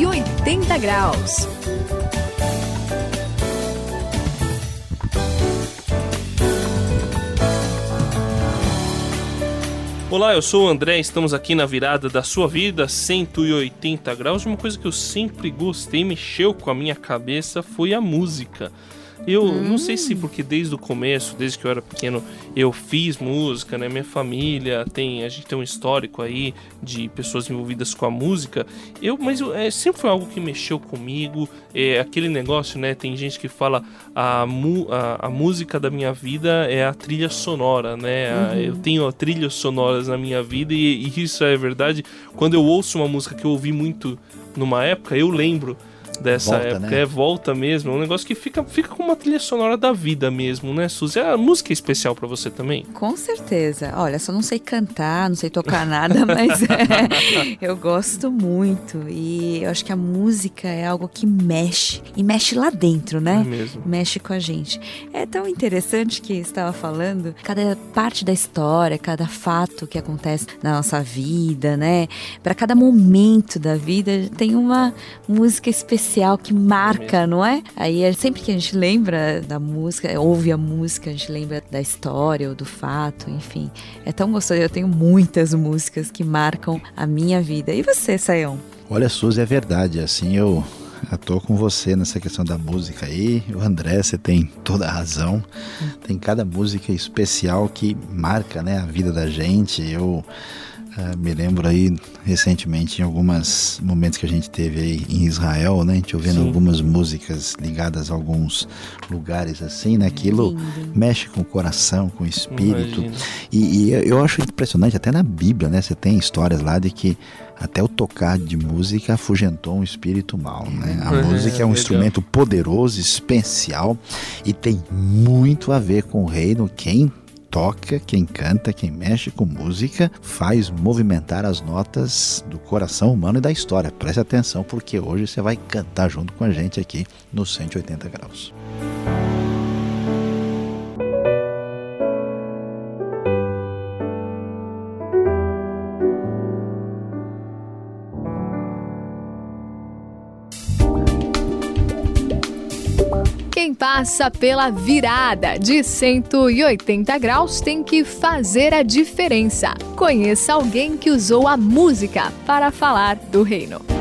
180 graus. Olá, eu sou o André, estamos aqui na virada da sua vida 180 graus. Uma coisa que eu sempre gostei, mexeu com a minha cabeça, foi a música. Eu hum. não sei se porque desde o começo, desde que eu era pequeno, eu fiz música, né? Minha família tem, a gente tem um histórico aí de pessoas envolvidas com a música. Eu, mas eu, é, sempre foi algo que mexeu comigo. É aquele negócio, né? Tem gente que fala a, a, a música da minha vida é a trilha sonora, né? Uhum. Eu tenho trilhas sonoras na minha vida e, e isso é verdade. Quando eu ouço uma música que eu ouvi muito numa época, eu lembro dessa volta, época. Né? É volta mesmo. É um negócio que fica, fica com uma trilha sonora da vida mesmo, né, Suzy? A música é especial para você também? Com certeza. Olha, só não sei cantar, não sei tocar nada, mas é, eu gosto muito. E eu acho que a música é algo que mexe. E mexe lá dentro, né? É mesmo. Mexe com a gente. É tão interessante que estava falando, cada parte da história, cada fato que acontece na nossa vida, né? Para cada momento da vida tem uma música especial especial que marca, não é? Aí é sempre que a gente lembra da música, ouve a música, a gente lembra da história ou do fato, enfim. É tão gostoso. Eu tenho muitas músicas que marcam a minha vida. E você, Sayão? Olha, Suzy, é verdade. Assim, eu eu tô com você nessa questão da música aí. O André, você tem toda a razão. Tem cada música especial que marca né, a vida da gente. Eu Uh, me lembro aí recentemente em alguns momentos que a gente teve aí em Israel, né? A gente ouvindo Sim. algumas músicas ligadas a alguns lugares assim, né? Aquilo Lindo. mexe com o coração, com o espírito. E, e, eu acho impressionante, até na Bíblia, né? Você tem histórias lá de que até o tocar de música afugentou um espírito mal, né? A é, música é um legal. instrumento poderoso, especial e tem muito a ver com o reino. Quem toca, quem canta, quem mexe com música, faz movimentar as notas do coração humano e da história. Preste atenção, porque hoje você vai cantar junto com a gente aqui no 180 graus. Passa pela virada de 180 graus tem que fazer a diferença. Conheça alguém que usou a música para falar do reino.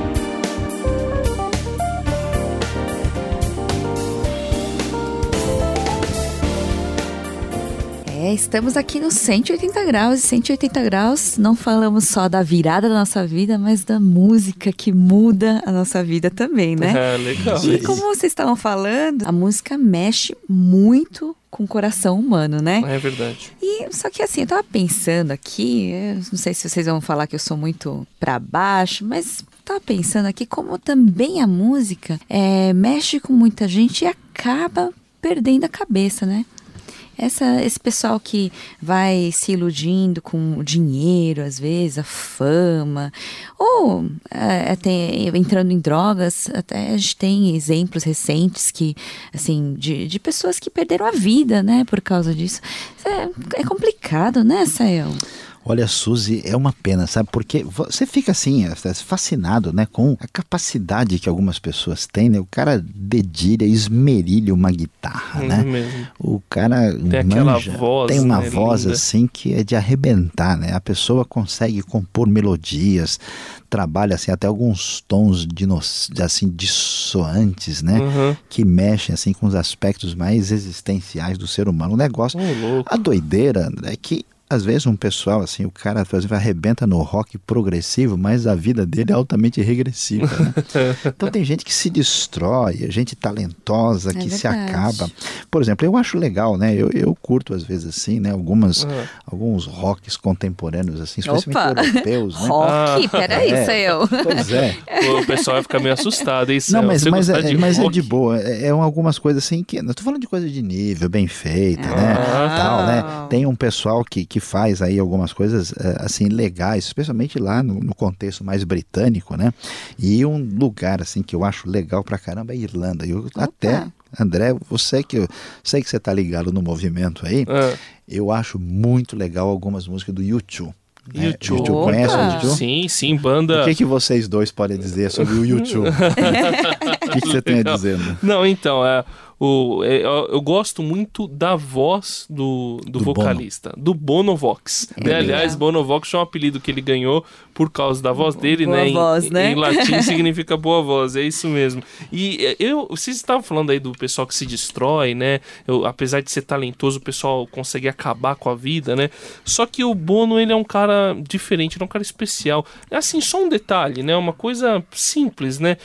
É, estamos aqui no 180 graus e 180 graus não falamos só da virada da nossa vida, mas da música que muda a nossa vida também, né? É, legal. E como vocês estavam falando, a música mexe muito com o coração humano, né? É verdade. E só que assim, eu tava pensando aqui, não sei se vocês vão falar que eu sou muito para baixo, mas tava pensando aqui como também a música é, mexe com muita gente e acaba perdendo a cabeça, né? Essa, esse pessoal que vai se iludindo com o dinheiro, às vezes, a fama, ou é, entrando em drogas, até a gente tem exemplos recentes que, assim, de, de pessoas que perderam a vida, né, por causa disso. É, é complicado, né, Sael? Olha, Suzy, é uma pena, sabe? Porque você fica assim, é, é fascinado, né, com a capacidade que algumas pessoas têm, né? O cara dedilha, esmerilha uma guitarra, né? Mesmo. O cara tem manja, voz, tem uma né, voz linda. assim que é de arrebentar, né? A pessoa consegue compor melodias, trabalha assim até alguns tons de, assim dissoantes, né? Uhum. Que mexem assim com os aspectos mais existenciais do ser humano. O negócio, oh, a doideira é que às vezes um pessoal, assim, o cara, por exemplo, arrebenta no rock progressivo, mas a vida dele é altamente regressiva, né? então tem gente que se destrói, gente talentosa é que verdade. se acaba. Por exemplo, eu acho legal, né? Eu, eu curto às vezes assim, né? Algumas, uhum. Alguns rocks contemporâneos, assim, especialmente Opa. europeus, né? Rock? Ah, Peraí, é, eu. Pois é. o pessoal vai ficar meio assustado, hein? Não, mas, mas, é, de mas é de boa. É, é, algumas coisas assim que... Não tô falando de coisa de nível, bem feita, né? ah. né? Tal, né? Tem um pessoal que, que que faz aí algumas coisas eh, assim legais, especialmente lá no, no, contexto mais britânico, né? E um lugar assim que eu acho legal pra caramba é a Irlanda. Eu Opa. até André, você que sei que você tá ligado no movimento aí, é. eu acho muito legal algumas músicas do YouTube né? YouTube. YouTube. Conhece o YouTube? Sim, sim, banda. O que, que vocês dois podem dizer sobre o YouTube? o que, que você tem a dizer? né? Não, então, é, o, é, eu, eu gosto muito da voz do, do, Do vocalista, do Bonovox. É né? Aliás, Bonovox é um apelido que ele ganhou por causa da voz dele, Boa né? Em- voz, né? Em, latim significa boa voz, é isso mesmo. E é, eu, vocês estavam falando aí do pessoal que se destrói, né? Eu, apesar de ser talentoso, o pessoal consegue acabar com a vida, né? Só que o Bono, ele é um cara diferente, ele é um cara especial. É assim, só um detalhe, né? Uma coisa simples, né?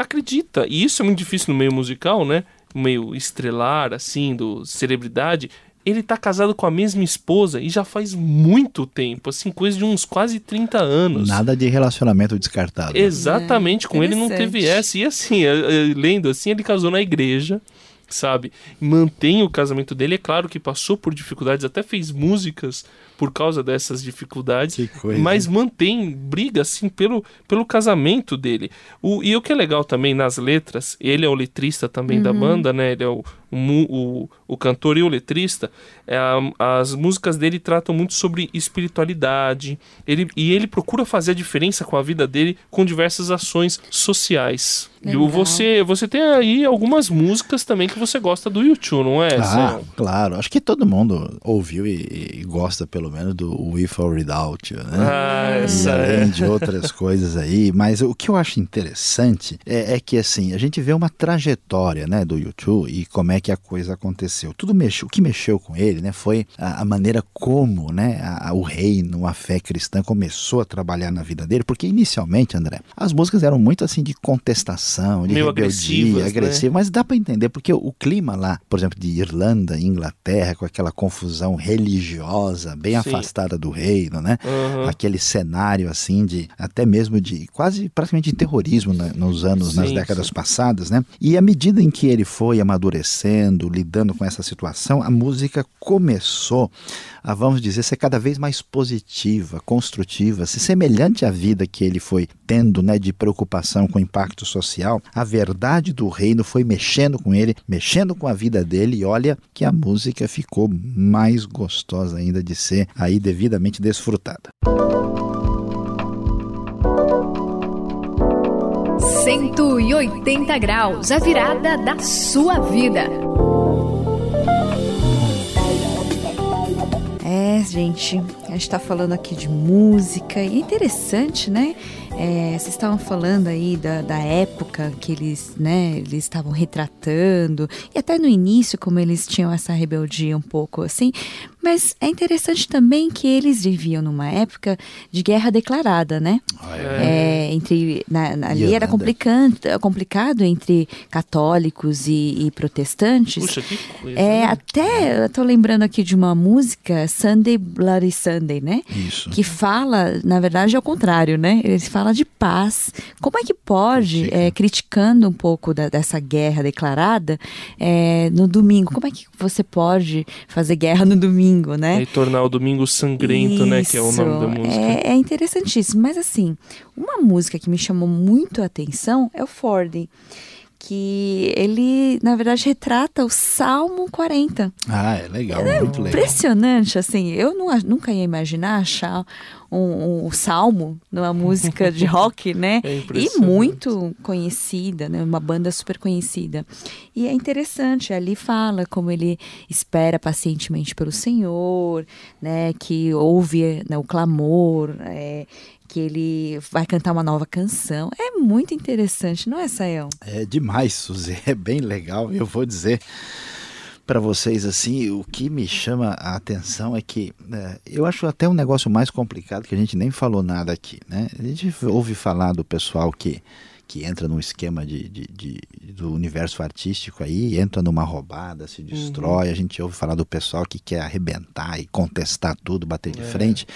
acredita, e isso é muito difícil no meio musical, né? Meio estrelar, assim, do celebridade. Ele tá casado com a mesma esposa e já faz muito tempo, assim, coisa de uns quase 30 anos. Nada de relacionamento descartado. Exatamente, com ele não teve essa. E assim, eh, eh, lendo assim, ele casou na igreja, sabe? Mantém o casamento dele, é claro que passou por dificuldades, até fez músicas por causa dessas dificuldades. Mas mantém, briga assim pelo, pelo casamento dele. O, e o que é legal também nas letras, ele é o letrista também da banda, né? Ele é o, o, o, o cantor e o letrista. É, a- as músicas dele tratam muito sobre espiritualidade. Ele, e ele procura fazer a diferença com a vida dele com diversas ações sociais. E o- Legal. você, você tem aí algumas músicas também que você gosta do YouTube, não é? Ah, Zé? claro. Acho que todo mundo ouviu e, e gosta, pelo menos, do With or Without You, né? Ah, E essa além é. de outras coisas aí, mas o que eu acho interessante é, é que assim a gente vê uma trajetória, né, do YouTube e como é que a coisa aconteceu. Tudo mexeu, o que mexeu com ele, né, foi a, a maneira como, né, a- o reino, a fé cristã começou a trabalhar na vida dele, porque inicialmente, André, as músicas eram muito assim de contestação, de Meio rebeldia, né? agressiva, mas dá para entender porque o clima lá, por exemplo, de Irlanda, Inglaterra, com aquela confusão religiosa bem. Afastada do reino, né? Aham. aquele cenário assim de até mesmo de quase praticamente de terrorismo né, nos anos, nas Sim, décadas sim. passadas, né? E à medida em que ele foi amadurecendo, lidando com essa situação, a música começou a, vamos dizer, ser cada vez mais positiva, construtiva, se semelhante à vida que ele foi tendo, né, de preocupação com o impacto social. A verdade do reino foi mexendo com ele, mexendo com a vida dele e olha que a música ficou mais gostosa ainda de ser aí devidamente desfrutada. 180 graus, a virada da sua vida. É, gente, a gente tá falando aqui de música e é interessante, né? É, vocês estavam falando aí da, da época que eles, né, eles estavam retratando e até no início como eles tinham essa rebeldia um pouco assim, mas é interessante também que eles viviam numa época de guerra declarada, né? É, entre na, na- ali era complicante, complicado entre católicos e, e protestantes. Puxa, que coisa. É, né? até eu tô lembrando aqui de uma música, Sunday Bloody Sunday, né? Isso. Que fala, na verdade, ao contrário, né? Ele fala de paz. Como é que pode, é, criticando um pouco da- dessa guerra declarada, é, no domingo, como é que você pode fazer guerra no domingo, né? E tornar o domingo sangrento, né? Que é o nome da Isso, música. É, é interessantíssimo. Mas assim, uma música que me chamou muito a atenção é o Ford. Que ele, na verdade, retrata o Salmo 40. Ah, é legal, muito legal. Impressionante, assim. Eu não- nunca ia imaginar achar um, um salmo numa música de rock, né? É e muito conhecida, né? Uma banda super conhecida. E é interessante, ali fala como ele espera pacientemente pelo Senhor, né? Que ouve né, o clamor, é, que ele vai cantar uma nova canção. É muito interessante, não é, Sayão? É demais, Suzy, é bem legal. Eu vou dizer para vocês assim, o que me chama a atenção é que né, eu acho até um negócio mais complicado que a gente nem falou nada aqui, né? A gente ouve falar do pessoal que que entra num esquema de, de- de- do universo artístico aí, entra numa roubada, se destrói. A gente ouve falar do pessoal que quer arrebentar e contestar tudo, bater de frente.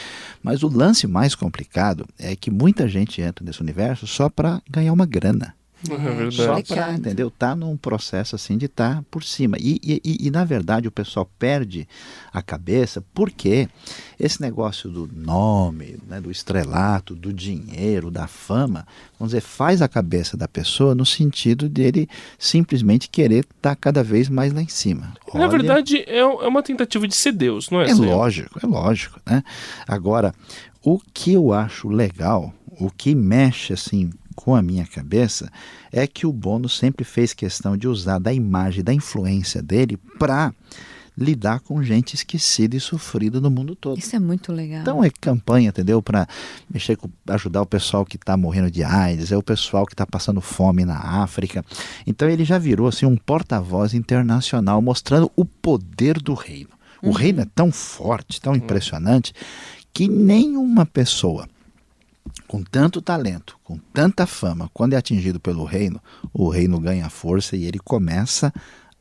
Mas o lance mais complicado é que muita gente entra nesse universo só para ganhar uma grana. É verdade. Só para, entendeu? Tá num processo assim de estar por cima. E, e, e, e, na verdade o pessoal perde a cabeça porque esse negócio do nome, né, do estrelato, do dinheiro, da fama, vamos dizer, faz a cabeça da pessoa no sentido dele simplesmente querer estar cada vez mais lá em cima. Na Olha- verdade, é, é uma tentativa de ser Deus, não é? é lógico, é lógico, né? Agora, o que eu acho legal, o que mexe assim com a minha cabeça, é que o Bono sempre fez questão de usar da imagem, da influência dele para lidar com gente esquecida e sofrida no mundo todo. Isso é muito legal. Então é campanha, entendeu? Para mexer com, ajudar o pessoal que está morrendo de AIDS, é o pessoal que está passando fome na África. Então ele já virou assim um porta-voz internacional mostrando o poder do reino. O uhum. reino é tão forte, tão impressionante que nenhuma pessoa com tanto talento, com tanta fama, quando é atingido pelo reino, o reino ganha força e ele começa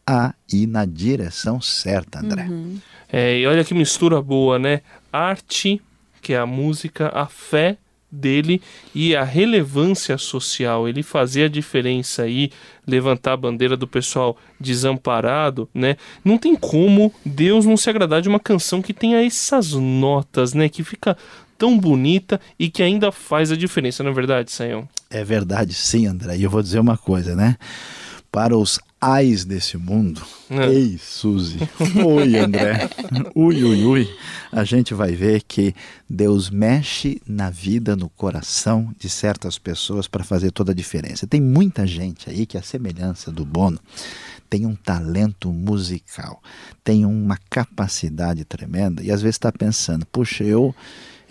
a ir na direção certa, André. Uhum. É, e olha que mistura boa, né? Arte, que é a música, a fé dele e a relevância social, ele fazia a diferença aí, levantar a bandeira do pessoal desamparado, né? Não tem como Deus não se agradar de uma canção que tenha essas notas, né? Que fica tão bonita e que ainda faz a diferença, não é verdade, Sayão? É verdade, sim, André. E eu vou dizer uma coisa, né? Para os ais desse mundo, é. ei, Suzy, oi, André, ui, ui, ui, a gente vai ver que Deus mexe na vida, no coração de certas pessoas para fazer toda a diferença. Tem muita gente aí que, a semelhança do Bono, tem um talento musical, tem uma capacidade tremenda e às vezes está pensando, puxa, eu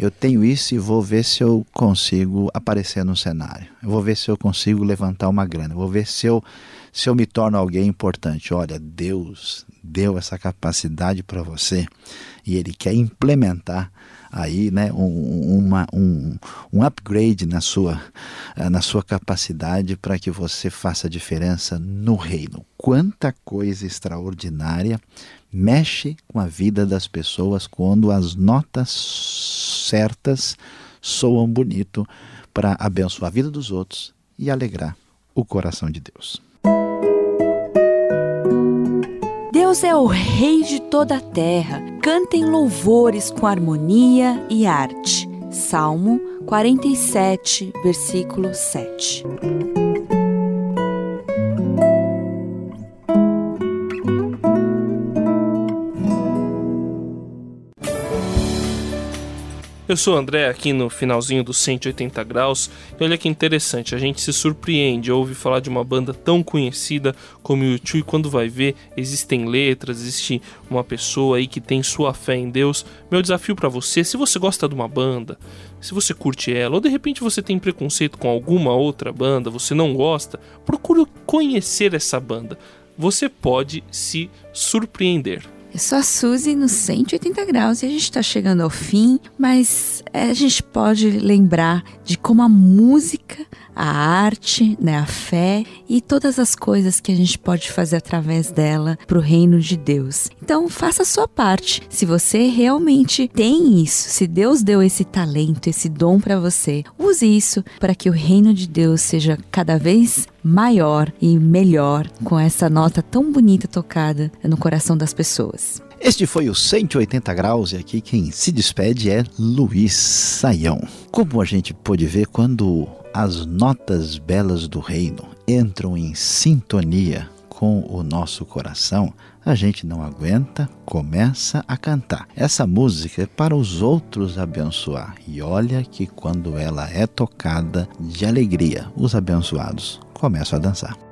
eu tenho isso e vou ver se eu consigo aparecer no cenário. Eu vou ver se eu consigo levantar uma grana. Eu vou ver se eu se eu me torno alguém importante. Olha, Deus deu essa capacidade para você e Ele quer implementar aí né, um, uma, um, um upgrade na sua, eh, na sua capacidade para que você faça diferença no reino. Quanta coisa extraordinária mexe com a vida das pessoas quando as notas certas soam bonito para abençoar a vida dos outros e alegrar o coração de Deus. Deus é o Rei de toda a terra. Cantem louvores com harmonia e arte. Salmo 47, versículo 7. Eu sou o André, aqui no finalzinho dos 180 graus, e olha que interessante, a gente se surpreende, ouve falar de uma banda tão conhecida como o YouTube e quando vai ver, existem letras, existe uma pessoa aí que tem sua fé em Deus. Meu desafio para você, se você gosta de uma banda, se você curte ela, ou de repente você tem preconceito com alguma outra banda, você não gosta, procure conhecer essa banda. Você pode se surpreender. Eu sou a Suzy no 180 graus e a gente está chegando ao fim, mas é, a gente pode lembrar de como a música, a arte, né, a fé e todas as coisas que a gente pode fazer através dela para o reino de Deus. Então faça a sua parte. Se você realmente tem isso, se Deus deu esse talento, esse dom para você, use isso para que o reino de Deus seja cada vez maior e melhor com essa nota tão bonita tocada no coração das pessoas. Este foi o 180 graus e aqui quem se despede é Luiz Saião. Como a gente pôde ver quando as notas belas do reino entram em sintonia com o nosso coração, a gente não aguenta, começa a cantar. Essa música é para os outros abençoar. E olha que quando ela é tocada de alegria, os abençoados começam a dançar.